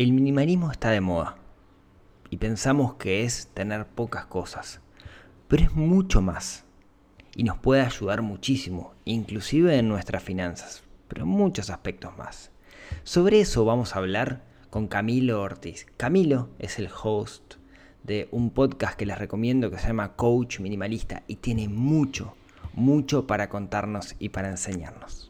El minimalismo está de moda y pensamos que es tener pocas cosas, pero es mucho más y nos puede ayudar muchísimo, inclusive en nuestras finanzas, pero en muchos aspectos más. Sobre eso vamos a hablar con Camilo Ortiz. Camilo es el host de un podcast que les recomiendo que se llama Coach Minimalista y tiene mucho, mucho para contarnos y para enseñarnos.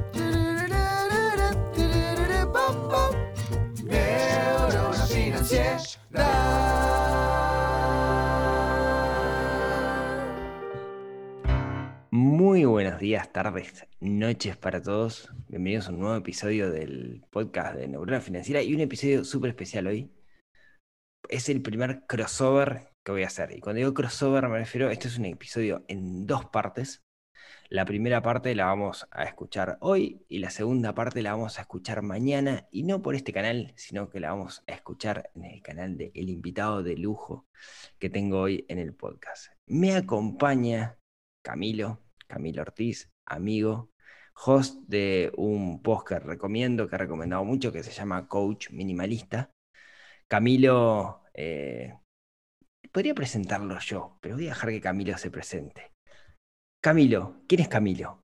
Días, tardes, noches para todos. Bienvenidos a un nuevo episodio del podcast de Neurona Financiera y un episodio súper especial hoy. Es el primer crossover que voy a hacer. Y cuando digo crossover me refiero, este es un episodio en dos partes. La primera parte la vamos a escuchar hoy y la segunda parte la vamos a escuchar mañana y no por este canal, sino que la vamos a escuchar en el canal de El invitado de lujo que tengo hoy en el podcast. Me acompaña Camilo, Camilo Ortiz, amigo, host de un post que recomiendo, que he recomendado mucho, que se llama Coach Minimalista. Camilo, eh, podría presentarlo yo, pero voy a dejar que Camilo se presente. Camilo, ¿quién es Camilo?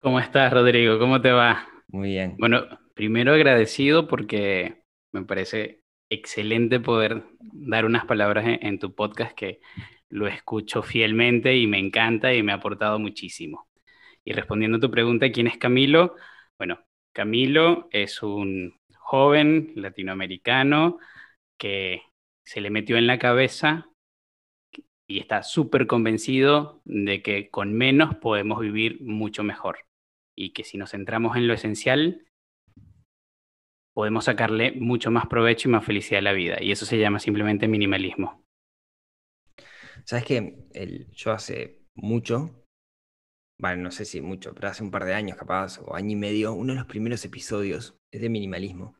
¿Cómo estás, Rodrigo? ¿Cómo te va? Muy bien. Bueno, primero agradecido porque me parece excelente poder dar unas palabras en, en, tu podcast que lo escucho fielmente y me encanta y me ha aportado muchísimo. Y respondiendo a tu pregunta, ¿quién es Camilo? Bueno, Camilo es un joven latinoamericano que se le metió en la cabeza y está súper convencido de que con menos podemos vivir mucho mejor y que si nos centramos en lo esencial, podemos sacarle mucho más provecho y más felicidad a la vida. Y eso se llama simplemente minimalismo. Sabes que el, yo hace mucho, bueno, no sé si mucho, pero hace un par de años capaz, o año y medio, uno de los primeros episodios es de minimalismo.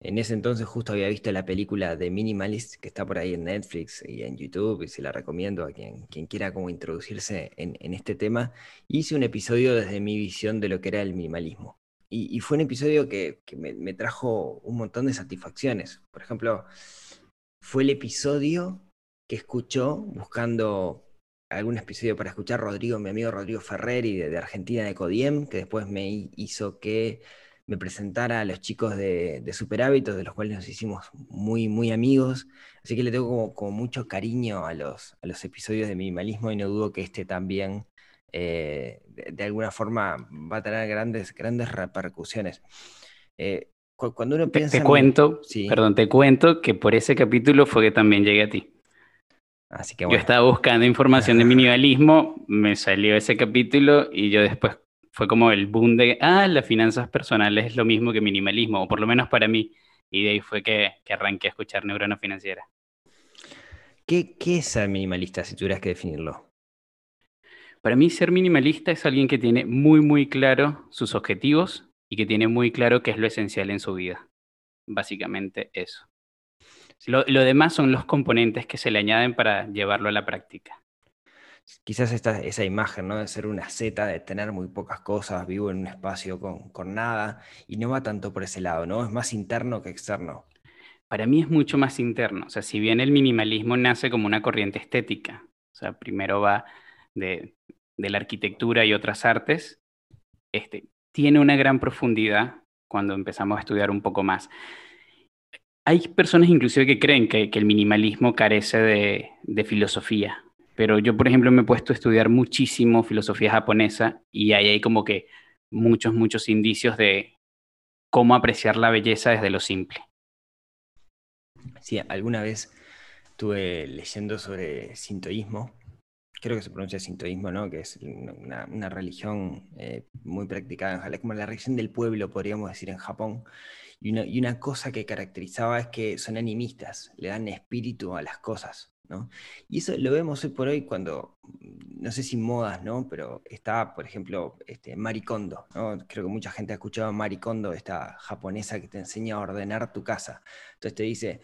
En ese entonces justo había visto la película de Minimalist que está por ahí en Netflix y en YouTube y se la recomiendo a quien, quien quiera como introducirse en, en, este tema. Hice un episodio desde mi visión de lo que era el minimalismo. Y, y fue un episodio que, que me, me, trajo un montón de satisfacciones. Por ejemplo, fue el episodio que escuchó buscando algún episodio para escuchar Rodrigo, mi amigo Rodrigo Ferreri de, de Argentina de Codiem, que después me hizo que me presentara a los chicos de, de Super Hábitos, de los cuales nos hicimos muy, muy amigos. Así que le tengo como, como mucho cariño a los, a los, episodios de minimalismo y no dudo que este también eh, de, de, alguna forma va a tener grandes, grandes repercusiones. Eh, cuando uno piensa... Te, te en... cuento, ¿Sí? perdón, te cuento que por ese capítulo fue que también llegué a ti. Así que bueno. Yo estaba buscando información de minimalismo, me salió ese capítulo y yo después fue como el boom de, ah, las finanzas personales es lo mismo que minimalismo, o por lo menos para mí. Y de ahí fue que, que arranqué a escuchar Neurona Financiera. ¿Qué, ¿Qué, es ser minimalista, si tuvieras que definirlo? Para mí, ser minimalista es alguien que tiene muy, muy claro sus objetivos y que tiene muy claro qué es lo esencial en su vida. Básicamente eso. Lo, lo demás son los componentes que se le añaden para llevarlo a la práctica quizás esta, esa imagen, ¿no? De ser una Z, de tener muy pocas cosas, vivo en un espacio con, con, nada, y no va tanto por ese lado, ¿no? Es más interno que externo. Para mí es mucho más interno. O sea, si bien el minimalismo nace como una corriente estética, o sea, primero va de, de la arquitectura y otras artes, este, tiene una gran profundidad cuando empezamos a estudiar un poco más. Hay personas inclusive que creen que, el minimalismo carece de, filosofía, pero yo, por ejemplo, me he puesto a estudiar muchísimo filosofía japonesa y ahí hay como que muchos, muchos indicios de cómo apreciar la belleza desde lo simple. Sí, alguna vez estuve leyendo sobre sintoísmo, creo que se pronuncia sintoísmo, ¿no? Que es una, una religión eh, muy practicada en Japón, como la religión del pueblo, podríamos decir, en Japón. Y una, cosa que caracterizaba es que son animistas, le dan espíritu a las cosas. ¿no? Y eso lo vemos hoy por hoy cuando, no sé si modas, ¿no? Pero está, por ejemplo, este, ¿no? Creo que mucha gente ha escuchado a Kondo, esta japonesa que te enseña a ordenar tu casa. Entonces te dice,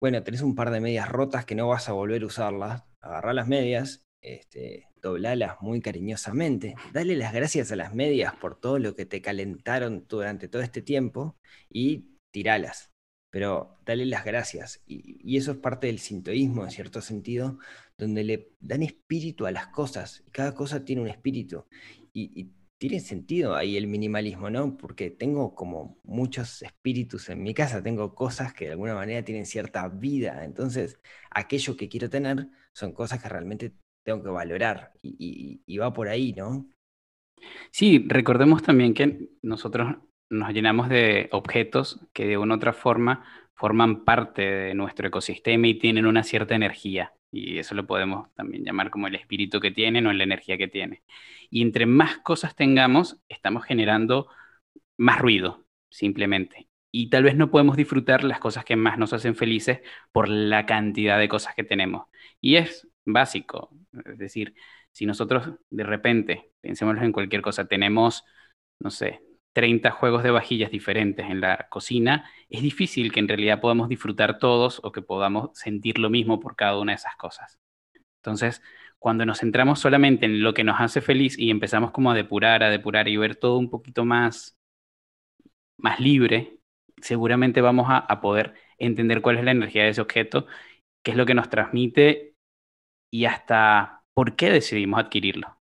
bueno, tenés un par de medias rotas que no vas a volver a usarlas, agarrá las medias, este, doblalas muy cariñosamente, dale las gracias a las medias por todo lo que te calentaron durante todo este tiempo y tiralas. Pero dale las gracias. Y, eso es parte del sintoísmo, en cierto sentido, donde le dan espíritu a las cosas. Y cada cosa tiene un espíritu. Y, y tiene sentido ahí el minimalismo, ¿no? Porque tengo como muchos espíritus en mi casa, tengo cosas que de alguna manera tienen cierta vida. Entonces, aquello que quiero tener son cosas que realmente tengo que valorar y, va por ahí, ¿no? Sí, recordemos también que nosotros nos llenamos de objetos que de una u otra forma forman parte de nuestro ecosistema y tienen una cierta energía. Y eso lo podemos también llamar como el espíritu que tienen o la energía que tiene. Y entre más cosas tengamos, estamos generando más ruido, simplemente. Y tal vez no podemos disfrutar las cosas que más nos hacen felices por la cantidad de cosas que tenemos. Y es básico. Es decir, si nosotros de repente, pensémoslo en cualquier cosa, tenemos, no sé, 30 juegos de vajillas diferentes en la cocina, es difícil que en realidad podamos disfrutar todos o que podamos sentir lo mismo por cada una de esas cosas. Entonces, cuando nos centramos solamente en lo que nos hace feliz y empezamos como a depurar, a depurar y ver todo un poquito más, más libre, seguramente vamos a, a poder entender cuál es la energía de ese objeto, qué es lo que nos transmite y hasta por qué decidimos adquirirlo.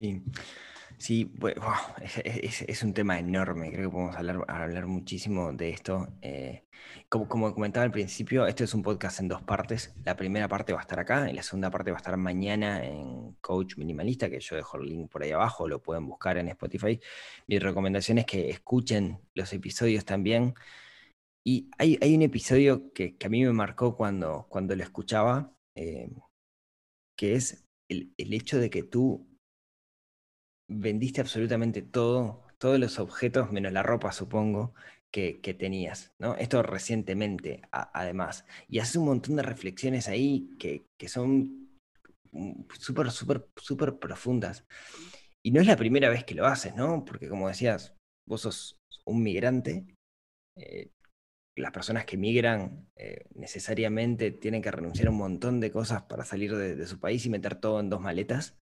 Sí. Es, un tema enorme, creo que podemos hablar, hablar muchísimo de esto. Eh, como, como comentaba al principio, esto es un podcast en dos partes. La primera parte va a estar acá y la segunda parte va a estar mañana en Coach Minimalista, que yo dejo el link por ahí abajo, lo pueden buscar en Spotify. Mi recomendación es que escuchen los episodios también. Y hay, hay un episodio que, a mí me marcó cuando, cuando lo escuchaba, eh, que es el, el hecho de que tú vendiste absolutamente todo, todos los objetos, menos la ropa, supongo, que, tenías, ¿no? Esto recientemente, además. Y haces un montón de reflexiones ahí que, son mm, súper, súper, súper profundas. Y no es la primera vez que lo haces, ¿no? Porque como decías, vos sos un migrante. Eh, las personas que migran eh, necesariamente tienen que renunciar a un montón de cosas para salir de su país y meter todo en dos maletas.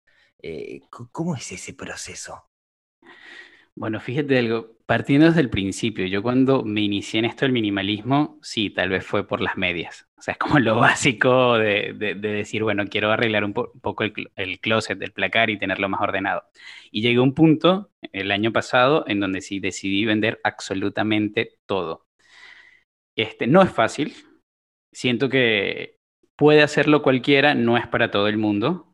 Eh, ¿Cómo es ese proceso? Bueno, fíjate algo, partiendo desde el principio, yo cuando me inicié en esto del minimalismo, sí, tal vez fue por las medias. O sea, es como lo básico de, decir, bueno, quiero arreglar un, poco el, el, closet del placar y tenerlo más ordenado. Y llegué a un punto el año pasado en donde sí decidí vender absolutamente todo. Este, no es fácil, siento que puede hacerlo cualquiera, no es para todo el mundo.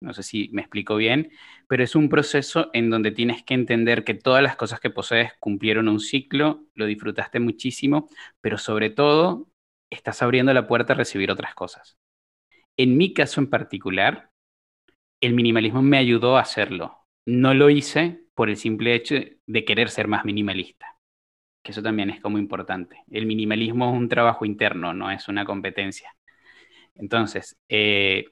No sé si me explico bien, pero es un proceso en donde tienes que entender que todas las cosas que posees cumplieron un ciclo, lo disfrutaste muchísimo, pero sobre todo estás abriendo la puerta a recibir otras cosas. En mi caso en particular, el minimalismo me ayudó a hacerlo. No lo hice por el simple hecho de querer ser más minimalista, que eso también es como importante. El minimalismo es un trabajo interno, no es una competencia. Entonces, eh,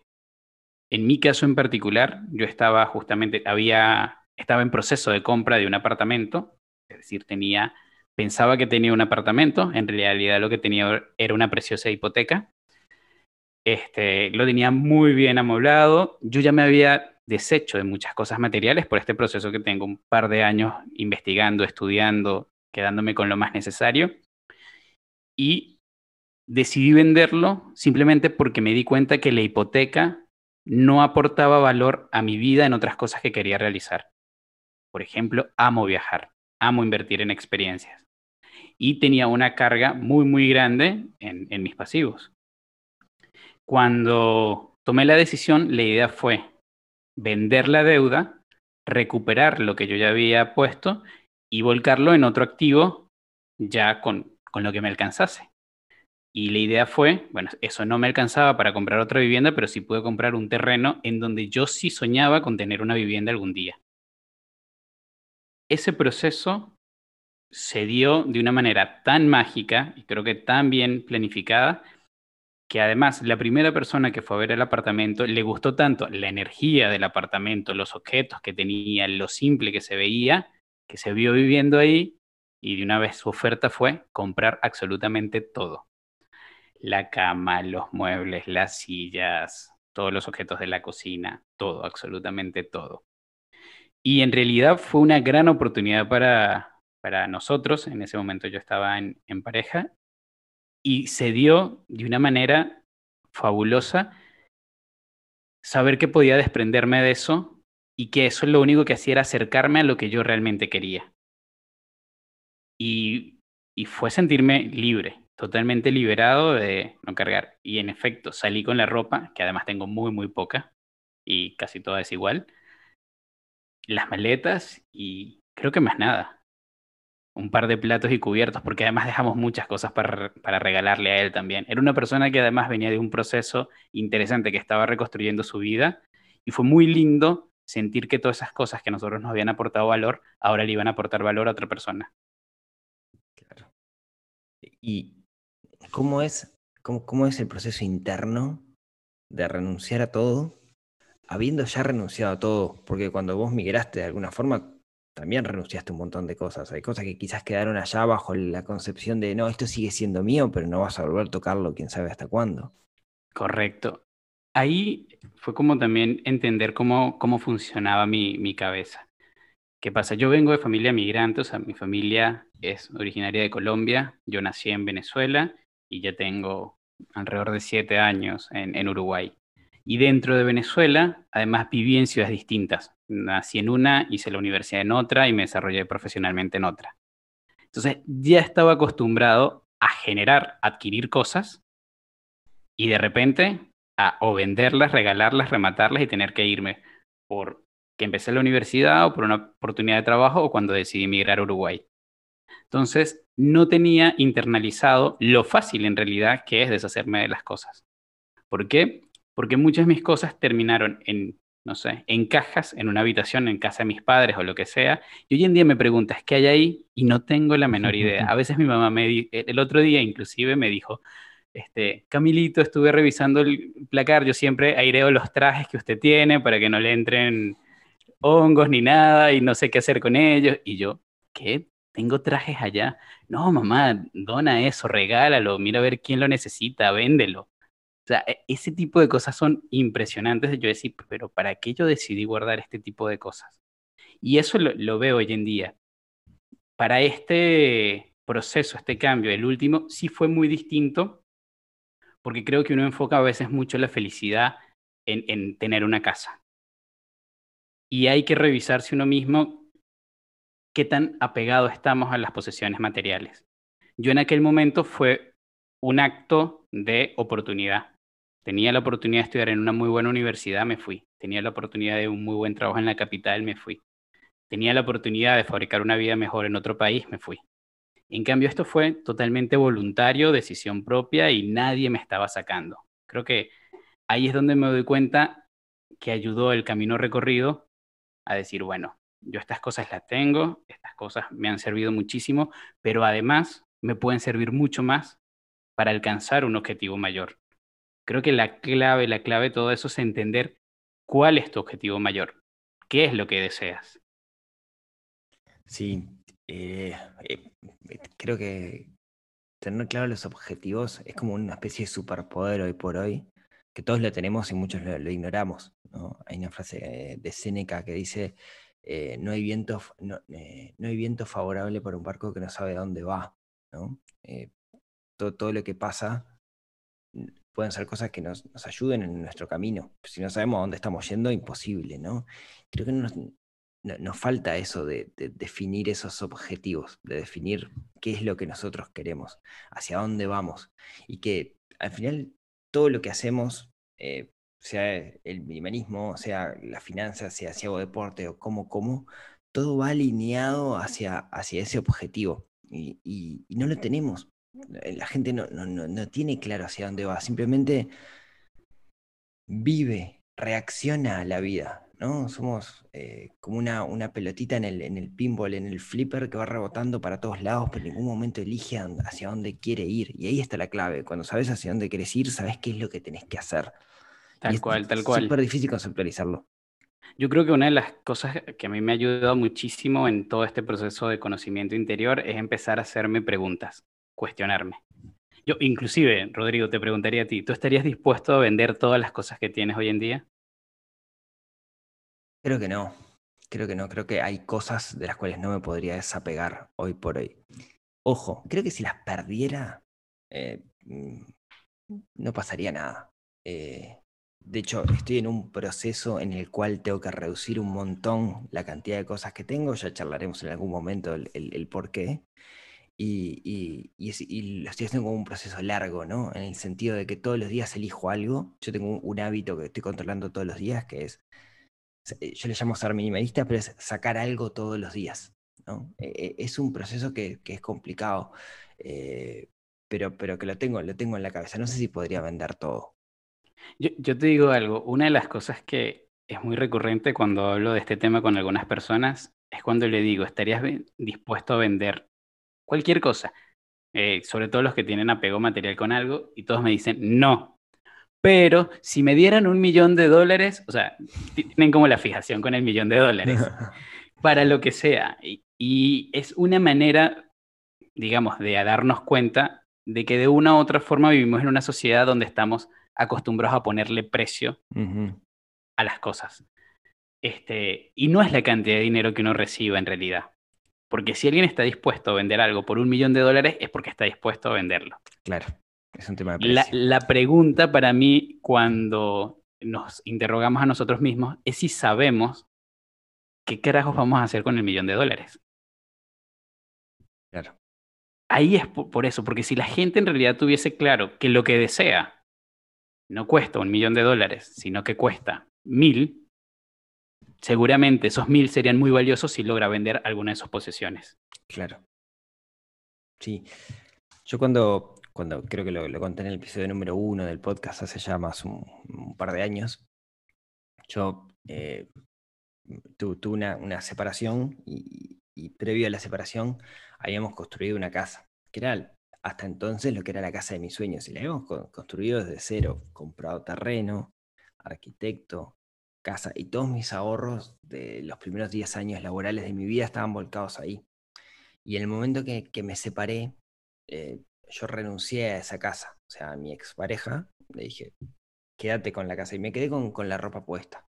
en mi caso en particular, yo estaba justamente, había, estaba en proceso de compra de un apartamento, es decir, tenía, pensaba que tenía un apartamento, en realidad lo que tenía era una preciosa hipoteca. Este, lo tenía muy bien amoblado. Yo ya me había deshecho de muchas cosas materiales por este proceso que tengo un par de años investigando, estudiando, quedándome con lo más necesario. Y decidí venderlo simplemente porque me di cuenta que la hipoteca no aportaba valor a mi vida en otras cosas que quería realizar. Por ejemplo, amo viajar, amo invertir en experiencias. Y tenía una carga muy, muy grande en, mis pasivos. Cuando tomé la decisión, la idea fue vender la deuda, recuperar lo que yo ya había puesto y volcarlo en otro activo ya con lo que me alcanzase. Y la idea fue, bueno, eso no me alcanzaba para comprar otra vivienda, pero sí pude comprar un terreno en donde yo sí soñaba con tener una vivienda algún día. Ese proceso se dio de una manera tan mágica y creo que tan bien planificada que además la primera persona que fue a ver el apartamento le gustó tanto la energía del apartamento, los objetos que tenía, lo simple que se veía, que se vio viviendo ahí y de una vez su oferta fue comprar absolutamente todo. La cama, los muebles, las sillas, todos los objetos de la cocina, todo, absolutamente todo. Y en realidad fue una gran oportunidad para, para nosotros. En ese momento yo estaba en, en pareja y se dio de una manera fabulosa saber que podía desprenderme de eso y que eso lo único que hacía era acercarme a lo que yo realmente quería. Y, y fue sentirme libre, totalmente liberado de no cargar. Y en efecto, salí con la ropa, que además tengo muy, muy poca, y casi toda es igual, las maletas y creo que más nada. Un par de platos y cubiertos, porque además dejamos muchas cosas para, para regalarle a él también. Era una persona que además venía de un proceso interesante, que estaba reconstruyendo su vida, y fue muy lindo sentir que todas esas cosas que a nosotros nos habían aportado valor, ahora le iban a aportar valor a otra persona. Claro. ¿Y cómo es, cómo, cómo es el proceso interno de renunciar a todo, habiendo ya renunciado a todo? Porque cuando vos migraste de alguna forma, también renunciaste a un montón de cosas. Hay cosas que quizás quedaron allá bajo la concepción de, no, esto sigue siendo mío, pero no vas a volver a tocarlo, quién sabe hasta cuándo. Correcto. Ahí fue como también entender cómo, cómo funcionaba mi, mi cabeza. ¿Qué pasa? Yo vengo de familia migrante, o sea, mi familia es originaria de Colombia, yo nací en Venezuela y ya tengo alrededor de siete años en, en Uruguay. Y dentro de Venezuela, además viví en ciudades distintas. Nací en una, hice la universidad en otra y me desarrollé profesionalmente en otra. Entonces ya estaba acostumbrado a generar, adquirir cosas y de repente a o venderlas, regalarlas, rematarlas y tener que irme por que empecé la universidad o por una oportunidad de trabajo o cuando decidí emigrar a Uruguay. Entonces, no tenía internalizado lo fácil en realidad que es deshacerme de las cosas. ¿Por qué? Porque muchas de mis cosas terminaron en, no sé, en cajas, en una habitación, en casa de mis padres o lo que sea. Y hoy en día me preguntas, ¿qué hay ahí? Y no tengo la menor idea. A veces mi mamá me di el otro día inclusive me dijo, este, Camilito, estuve revisando el placar, yo siempre aireo los trajes que usted tiene para que no le entren hongos ni nada y no sé qué hacer con ellos. Y yo, ¿qué? Tengo trajes allá. No, mamá, dona eso, regálalo, mira a ver quién lo necesita, véndelo. O sea, e, ese tipo de cosas son impresionantes yo decir, pero ¿para qué yo decidí guardar este tipo de cosas? Y eso lo veo hoy en día. Para este proceso, este cambio, el último, sí fue muy distinto, porque creo que uno enfoca a veces mucho la felicidad en, en tener una casa. Y hay que revisarse uno mismo qué tan apegado estamos a las posesiones materiales. Yo en aquel momento fue un acto de oportunidad. Tenía la oportunidad de estudiar en una muy buena universidad, me fui. Tenía la oportunidad de un muy buen trabajo en la capital, me fui. Tenía la oportunidad de fabricar una vida mejor en otro país, me fui. En cambio, esto fue totalmente voluntario, decisión propia y nadie me estaba sacando. Creo que ahí es donde me doy cuenta que ayudó el camino recorrido a decir, bueno, yo estas cosas las tengo, estas cosas me han servido muchísimo, pero además me pueden servir mucho más para alcanzar un objetivo mayor. Creo que la clave, la clave de todo eso es entender cuál es tu objetivo mayor, qué es lo que deseas. Sí, eh, eh, creo que tener claro los objetivos es como una especie de superpoder hoy por hoy, que todos lo tenemos y muchos lo, ignoramos. ¿no? Hay una frase de Séneca que dice, eh, no, hay viento, no, eh, no, hay viento favorable para un barco que no sabe dónde va. ¿no? Eh, todo, todo, lo que pasa pueden ser cosas que nos, nos, ayuden en nuestro camino. Si no sabemos dónde estamos yendo, imposible. ¿no? Creo que nos, nos falta eso de, de, definir esos objetivos, de definir qué es lo que nosotros queremos, hacia dónde vamos. Y que al final todo lo que hacemos eh, sea el minimalismo, sea la finanza, sea si hago deporte o como como, todo va alineado hacia, hacia ese objetivo y, no lo tenemos. La gente no, no, no, tiene claro hacia dónde va, simplemente vive, reacciona a la vida, ¿no? Somos eh, como una, una pelotita en el, en el pinball, en el flipper que va rebotando para todos lados, pero en ningún momento elige hacia dónde quiere ir. Y ahí está la clave. Cuando sabes hacia dónde quieres ir, sabes qué es lo que tenés que hacer. Y Tal es cual, tal cual. súper difícil conceptualizarlo. Yo creo que una de las cosas que a mí me ha ayudado muchísimo en todo este proceso de conocimiento interior es empezar a hacerme preguntas, cuestionarme. Yo, inclusive, Rodrigo, te preguntaría a ti, ¿tú estarías dispuesto a vender todas las cosas que tienes hoy en día? Creo que no. Creo que no. Creo que hay cosas de las cuales no me podría desapegar hoy por hoy. Ojo, creo que si las perdiera, eh, mm, no pasaría nada. Eh, de hecho, estoy en un proceso en el cual tengo que reducir un montón la cantidad de cosas que tengo. Ya charlaremos en algún momento el, por qué. Y, y- y es- lo estoy haciendo como un proceso largo, ¿no? En el sentido de que todos los días elijo algo. Yo tengo un, hábito que estoy controlando todos los días, que es yo le llamo ser minimalista, pero es sacar algo todos los días. Eh, eh, es un proceso que, es complicado, eh, pero, pero que lo tengo, lo tengo en la cabeza. No sé si podría vender todo. Yo, te digo algo, una de las cosas que es muy recurrente cuando hablo de este tema con algunas personas es cuando le digo, ¿estarías dispuesto a vender cualquier cosa? Eh, sobre todo los que tienen apego material con algo, y todos me dicen, no. Pero si me dieran un millón de dólares, o sea, ti- tienen como la fijación con el millón de dólares, para lo que sea. Y, y es una manera, digamos, de darnos cuenta de que de una u otra forma vivimos en una sociedad donde estamos acostumbrados a ponerle precio a las cosas. Este, y no es la cantidad de dinero que uno reciba en realidad. Porque si alguien está dispuesto a vender algo por un millón de dólares, es porque está dispuesto a venderlo. Claro, es un tema de La, precio. la pregunta para mí, cuando nos interrogamos a nosotros mismos, es si sabemos qué carajos vamos a hacer con el millón de dólares. Claro. Ahí es po- por eso, porque si la gente en realidad tuviese claro que lo que desea no cuesta un millón de dólares, sino que cuesta mil, seguramente esos mil serían muy valiosos si logra vender alguna de sus posesiones. Claro. Sí. Yo cuando, cuando creo que lo, lo conté en el episodio número uno del podcast hace ya más un, un par de años, yo eh, tu- tuve una, una separación y, y previo a la separación habíamos construido una casa, que era hasta entonces lo que era la casa de mis sueños, y la habíamos co- construido desde cero, comprado terreno, arquitecto, casa, y todos mis ahorros de los primeros 10 años laborales de mi vida estaban volcados ahí. Y en el momento que, que me separé, eh, yo renuncié a esa casa, o sea, a mi expareja, le dije, quédate con la casa, y me quedé con, con la ropa puesta.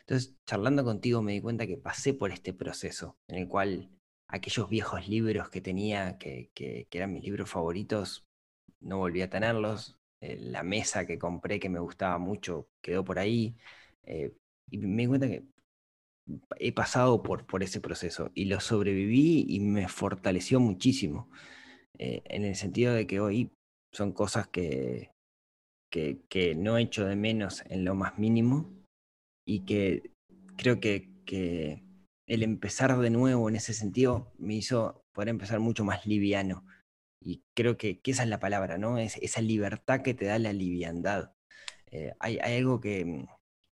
Entonces, charlando contigo me di cuenta que pasé por este proceso en el cual aquellos viejos libros que tenía, que, que- eran mis libros favoritos, no volví a tenerlos. eh, la mesa que compré que me gustaba mucho quedó por ahí. eh, y me di cuenta que he pasado por, por ese proceso y lo sobreviví y me fortaleció muchísimo. Eh, en el sentido de que hoy son cosas que, que, que no echo de menos en lo más mínimo y que creo que, que el empezar de nuevo en ese sentido me hizo poder empezar mucho más liviano. Y creo que, que esa es la palabra, ¿no? Es esa libertad que te da la liviandad. Eh, hay, hay algo que, mm,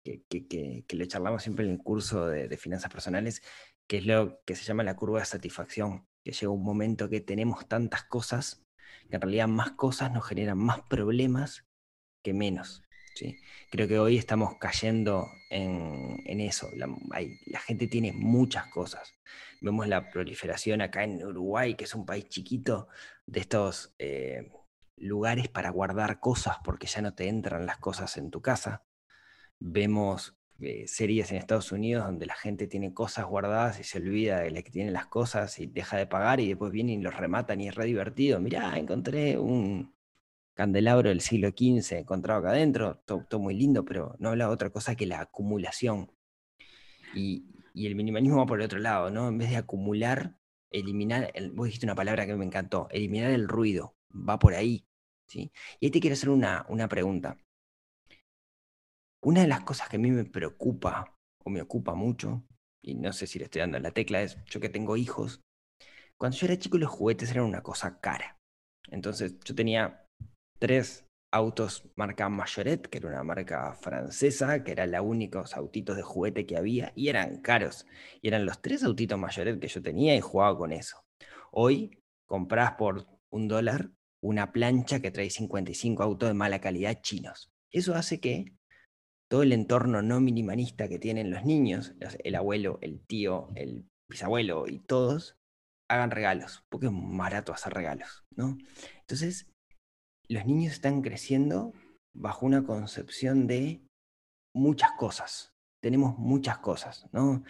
que, que, que- lo charlamos siempre en el curso de, de finanzas personales, que es lo que se llama la curva de satisfacción, que llega un momento que tenemos tantas cosas, que en realidad más cosas nos generan más problemas que menos. ¿sí? Creo que hoy estamos cayendo en, en eso. La, gente tiene muchas cosas. Vemos la proliferación acá en Uruguay, que es un país chiquito, de estos eh, lugares para guardar cosas porque ya no te entran las cosas en tu casa. Vemos eh, series en Estados Unidos donde la gente tiene cosas guardadas y se olvida de la que tiene las cosas y deja de pagar y después vienen y los rematan y es re divertido. Mirá, encontré un, candelabro del siglo XV encontrado acá adentro, todo, muy lindo, pero no habla de otra cosa que la acumulación. Y, y el minimalismo va por el otro lado, ¿no? En vez de acumular, eliminar, el- vos dijiste una palabra que me encantó, eliminar el ruido, va por ahí, ¿sí? Y ahí te quiero hacer una, una pregunta. Una de las cosas que a mí me preocupa, o me ocupa mucho, y no sé si le estoy dando la tecla, es yo que tengo hijos, cuando yo era chico los juguetes eran una cosa cara. Entonces yo tenía tres autos marca Majoret, que era una marca francesa, que eran los únicos autitos de juguete que había, y eran caros. Y eran los tres autitos Majoret que yo tenía y jugaba con eso. Hoy compras por un dólar una plancha que trae 55 autos de mala calidad chinos. Eso hace que todo el entorno no minimalista que tienen los niños, el abuelo, el tío, el bisabuelo y todos, hagan regalos, porque es barato hacer regalos, ¿no? Entonces, los niños están creciendo bajo una concepción de muchas cosas. Tenemos muchas cosas, ¿no?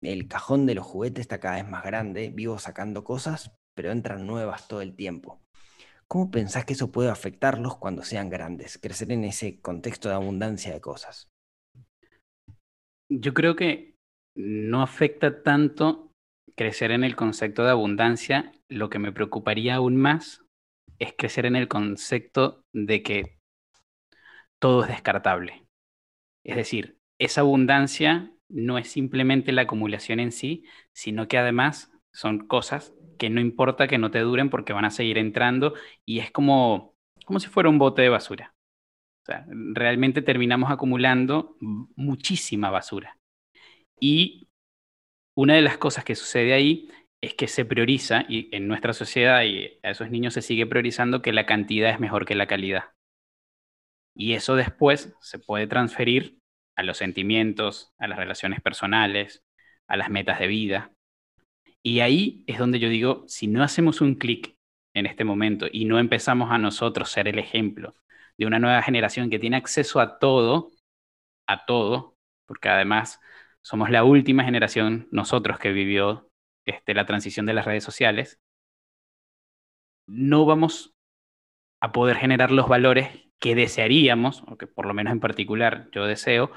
El cajón de los juguetes está cada vez más grande, vivo sacando cosas, pero entran nuevas todo el tiempo. ¿Cómo pensás que eso puede afectarlos cuando sean grandes, crecer en ese contexto de abundancia de cosas? Yo creo que no afecta tanto crecer en el concepto de abundancia. Lo que me preocuparía aún más es crecer en el concepto de que todo es descartable. Es decir, esa abundancia no es simplemente la acumulación en sí, sino que además son cosas que no importa que no te duren porque van a seguir entrando y es como, como si fuera un bote de basura. O sea, realmente terminamos acumulando muchísima basura. Y una de las cosas que sucede ahí es que se prioriza, y en nuestra sociedad y a esos niños se sigue priorizando que la cantidad es mejor que la calidad. Y eso después se puede transferir a los sentimientos, a las relaciones personales, a las metas de vida. Y ahí es donde yo digo, si no hacemos un clic en este momento y no empezamos a nosotros ser el ejemplo de una nueva generación que tiene acceso a todo, a todo, porque además somos la última generación, nosotros que vivió este, la transición de las redes sociales, no vamos a poder generar los valores que desearíamos, o que por lo menos en particular yo deseo,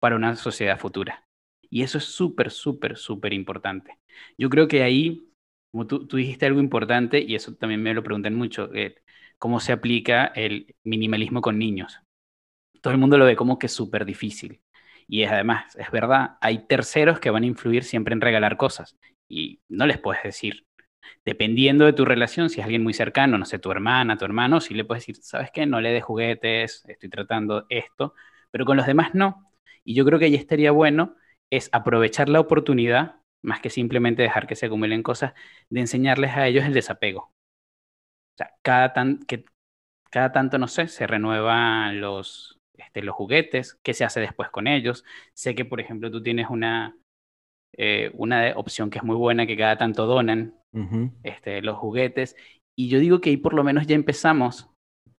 para una sociedad futura. Y eso es súper, súper, súper importante. Yo creo que ahí, como tú, dijiste algo importante, y eso también me lo preguntan mucho, eh, cómo se aplica el minimalismo con niños. Todo el mundo lo ve como que es súper difícil. Y además, es verdad, hay terceros que van a influir siempre en regalar cosas y no les puedes decir, dependiendo de tu relación, si es alguien muy cercano, no sé, tu hermana, tu hermano, sí le puedes decir, ¿sabes qué? No le des juguetes, estoy tratando esto, pero con los demás no. Y yo creo que ahí estaría bueno es aprovechar la oportunidad, más que simplemente dejar que se acumulen cosas, de enseñarles a ellos el desapego. O sea, cada, tan, que, cada tanto, no sé, se renuevan los, este, los juguetes, qué se hace después con ellos. Sé que, por ejemplo, tú tienes una, eh, una opción que es muy buena, que cada tanto donan este, los juguetes. Y yo digo que ahí por lo menos ya empezamos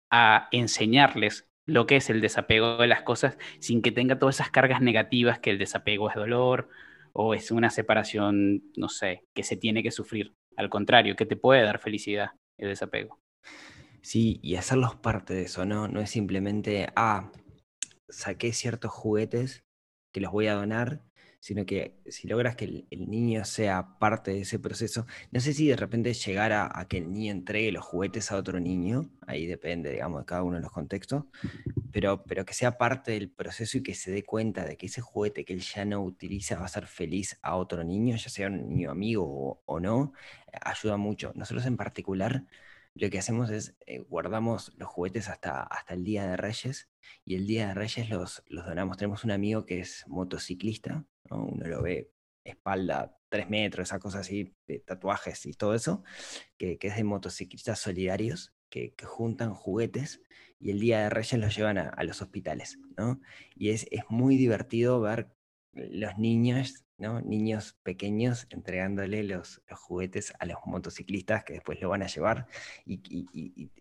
a enseñarles lo que es el desapego de las cosas sin que tenga todas esas cargas negativas que el desapego es dolor o es una separación, no sé, que se tiene que sufrir. Al contrario, que te puede dar felicidad el desapego. Sí, y hacerlos parte de eso, ¿no? No es simplemente, ah, saqué ciertos juguetes que los voy a donar sino que si logras que el, niño sea parte de ese proceso, no sé si de repente llegara a que el niño entregue los juguetes a otro niño, ahí depende, digamos, de cada uno de los contextos, pero, pero que sea parte del proceso y que se dé cuenta de que ese juguete que él ya no utiliza va a ser feliz a otro niño, ya sea un niño amigo o, no, ayuda mucho. Nosotros en particular lo que hacemos es eh, guardamos los juguetes hasta, hasta el Día de Reyes y el Día de Reyes los, los donamos. Tenemos un amigo que es motociclista uno lo ve espalda, tres metros, esa cosa así, de tatuajes y todo eso, que, es de motociclistas solidarios que, juntan juguetes y el día de Reyes los llevan a, los hospitales, ¿no? Y es, es, muy divertido ver los niños, ¿no? Niños pequeños entregándole los, juguetes a los motociclistas que después lo van a llevar y,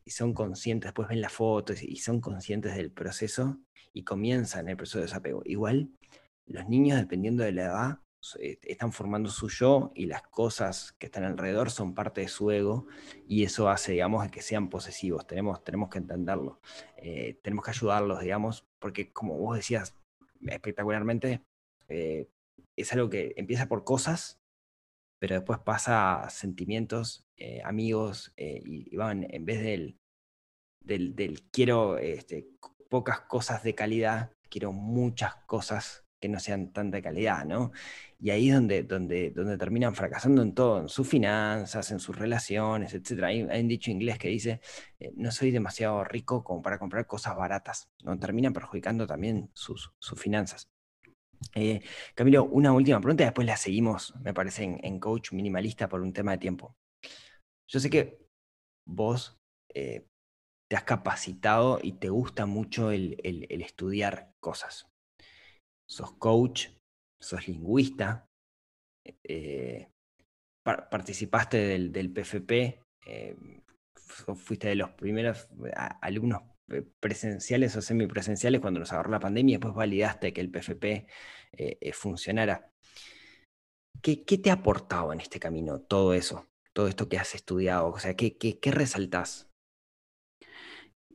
y son conscientes, después ven las fotos y son conscientes del proceso y comienzan el proceso de desapego. Igual los niños, dependiendo de la edad, eh, están formando su yo y las cosas que están alrededor son parte de su ego y eso hace, digamos, que sean posesivos. Tenemos, tenemos que entenderlo. Eh, tenemos que ayudarlos, digamos, porque como vos decías espectacularmente, eh, es algo que empieza por cosas, pero después pasa a sentimientos, amigos, y, van, en vez del, del, quiero este, pocas cosas de calidad, quiero muchas cosas que no sean tan de calidad, ¿no? Y ahí es donde, donde, donde terminan fracasando en todo, en sus finanzas, en sus relaciones, etc. Hay, hay un dicho inglés que dice, eh, no soy demasiado rico como para comprar cosas baratas, ¿no? Terminan perjudicando también sus, sus finanzas. Eh, Camilo, una última pregunta después la seguimos, me parece, en, Coach Minimalista por un tema de tiempo. Yo sé que vos eh, te has capacitado y te gusta mucho el, estudiar cosas. Sos coach, sos lingüista, eh, par- participaste del, del PFP, fu- fuiste de los primeros alumnos presenciales o semipresenciales cuando nos agarró la pandemia y después validaste que el PFP eh, eh, funcionara. ¿Qué, qué te ha aportado en este camino todo eso? Todo esto que has estudiado, o sea, ¿qué, qué, qué?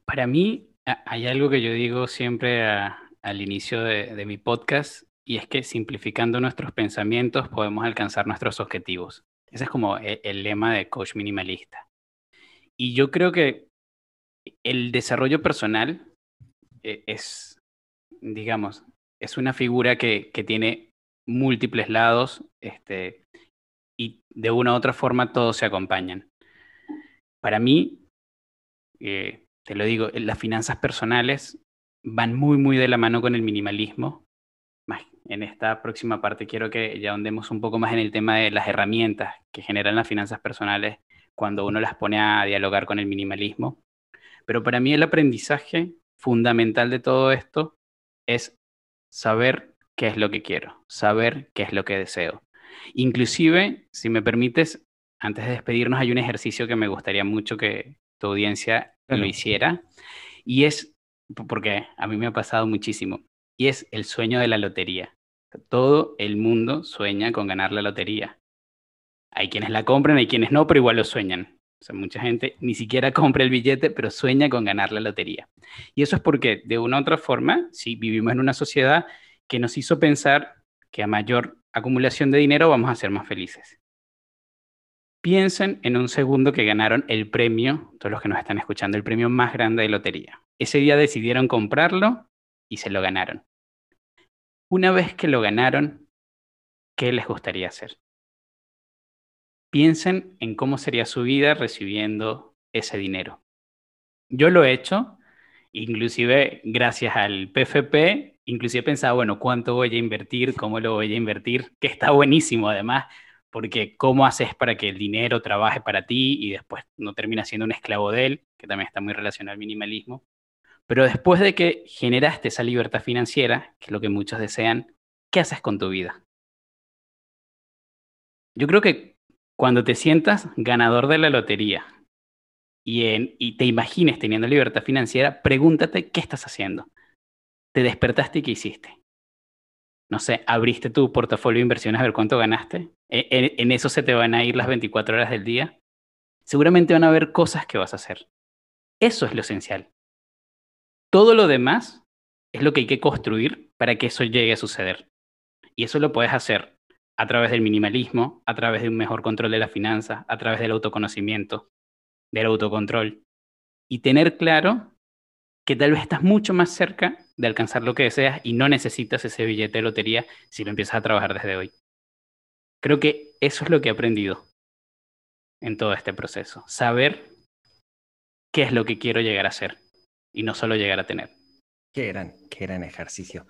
Para mí hay algo que yo digo siempre al inicio de, mi podcast y es que simplificando nuestros pensamientos podemos alcanzar nuestros objetivos. Ese es como e- el, lema de coach minimalista. Y yo creo que el desarrollo personal eh, es, digamos, es una figura que, que tiene múltiples lados este, y de una u otra forma todos se acompañan. Para mí, eh, te lo digo, eh, las finanzas personales van muy, muy de la mano con el minimalismo. En esta próxima parte quiero que ya ahondemos un poco más en el tema de las herramientas que generan las finanzas personales cuando uno las pone a dialogar con el minimalismo. Pero para mí el aprendizaje fundamental de todo esto es saber qué es lo que quiero, saber qué es lo que deseo. Inclusive, si me permites, antes de despedirnos hay un ejercicio que me gustaría mucho que tu audiencia Claro. lo hiciera y es, porque a mí me ha pasado muchísimo, y es el sueño de la lotería. Todo el mundo sueña con ganar la lotería. Hay quienes la compran, hay quienes no, pero igual lo sueñan. O sea, mucha gente ni siquiera compra el billete, pero sueña con ganar la lotería. Y eso es porque, de una u otra forma, sí, vivimos en una sociedad que nos hizo pensar que a mayor acumulación de dinero vamos a ser más felices. Piensen en un segundo que ganaron el premio, todos los que nos están escuchando, el premio más grande de lotería. Ese día decidieron comprarlo y se lo ganaron. Una vez que lo ganaron, ¿qué les gustaría hacer? Piensen en cómo sería su vida recibiendo ese dinero. Yo lo he hecho, inclusive gracias al PFP, inclusive he pensado, bueno, ¿cuánto voy a invertir? ¿Cómo lo voy a invertir? Que está buenísimo además, porque cómo haces para que el dinero trabaje para ti y después no termina siendo un esclavo de él, que también está muy relacionado al minimalismo. Pero después de que generaste esa libertad financiera, que es lo que muchos desean, ¿qué haces con tu vida? Yo creo que cuando te sientas ganador de la lotería y, te imagines teniendo libertad financiera, pregúntate qué estás haciendo. ¿Te despertaste y qué hiciste? No sé, abriste tu portafolio de inversiones a ver cuánto ganaste. E- En, en eso se te van a ir las 24 horas del día. Seguramente van a haber cosas que vas a hacer. Eso es lo esencial. Todo lo demás es lo que hay que construir para que eso llegue a suceder. Y eso lo puedes hacer a través del minimalismo, a través de un mejor control de las finanzas, a través del autoconocimiento, del autocontrol. Y tener claro que tal vez estás mucho más cerca de alcanzar lo que deseas y no necesitas ese billete de lotería si lo empiezas a trabajar desde hoy. Creo que eso es lo que he aprendido en todo este proceso. Saber qué es lo que quiero llegar a ser y no solo llegar a tener. Qué gran, qué gran ejercicio.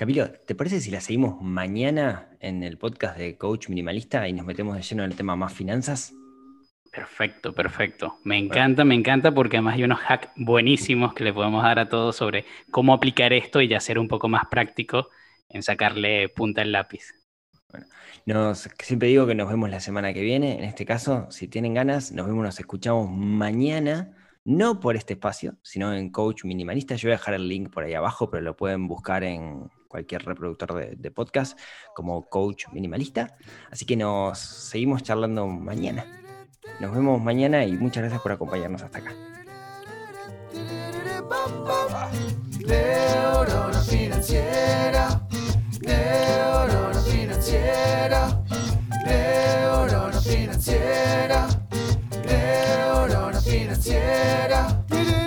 Camilo, ¿te parece si la seguimos mañana en el podcast de Coach Minimalista y nos metemos de lleno en el tema más finanzas? Perfecto, perfecto. Me encanta, me encanta porque además hay unos hacks buenísimos que le podemos dar a todos sobre cómo aplicar esto y ya ser un poco más práctico en sacarle punta al lápiz. Nos, siempre digo que nos vemos la semana que viene. En este caso, si tienen ganas, nos vemos, nos escuchamos mañana. No por este espacio, sino en Coach Minimalista. Yo voy a dejar el link por ahí abajo, pero lo pueden buscar en cualquier reproductor de, podcast como Coach Minimalista. Así que nos seguimos charlando mañana. Nos vemos mañana y muchas gracias por acompañarnos hasta acá. Financiera, financiera, financiera, financiera.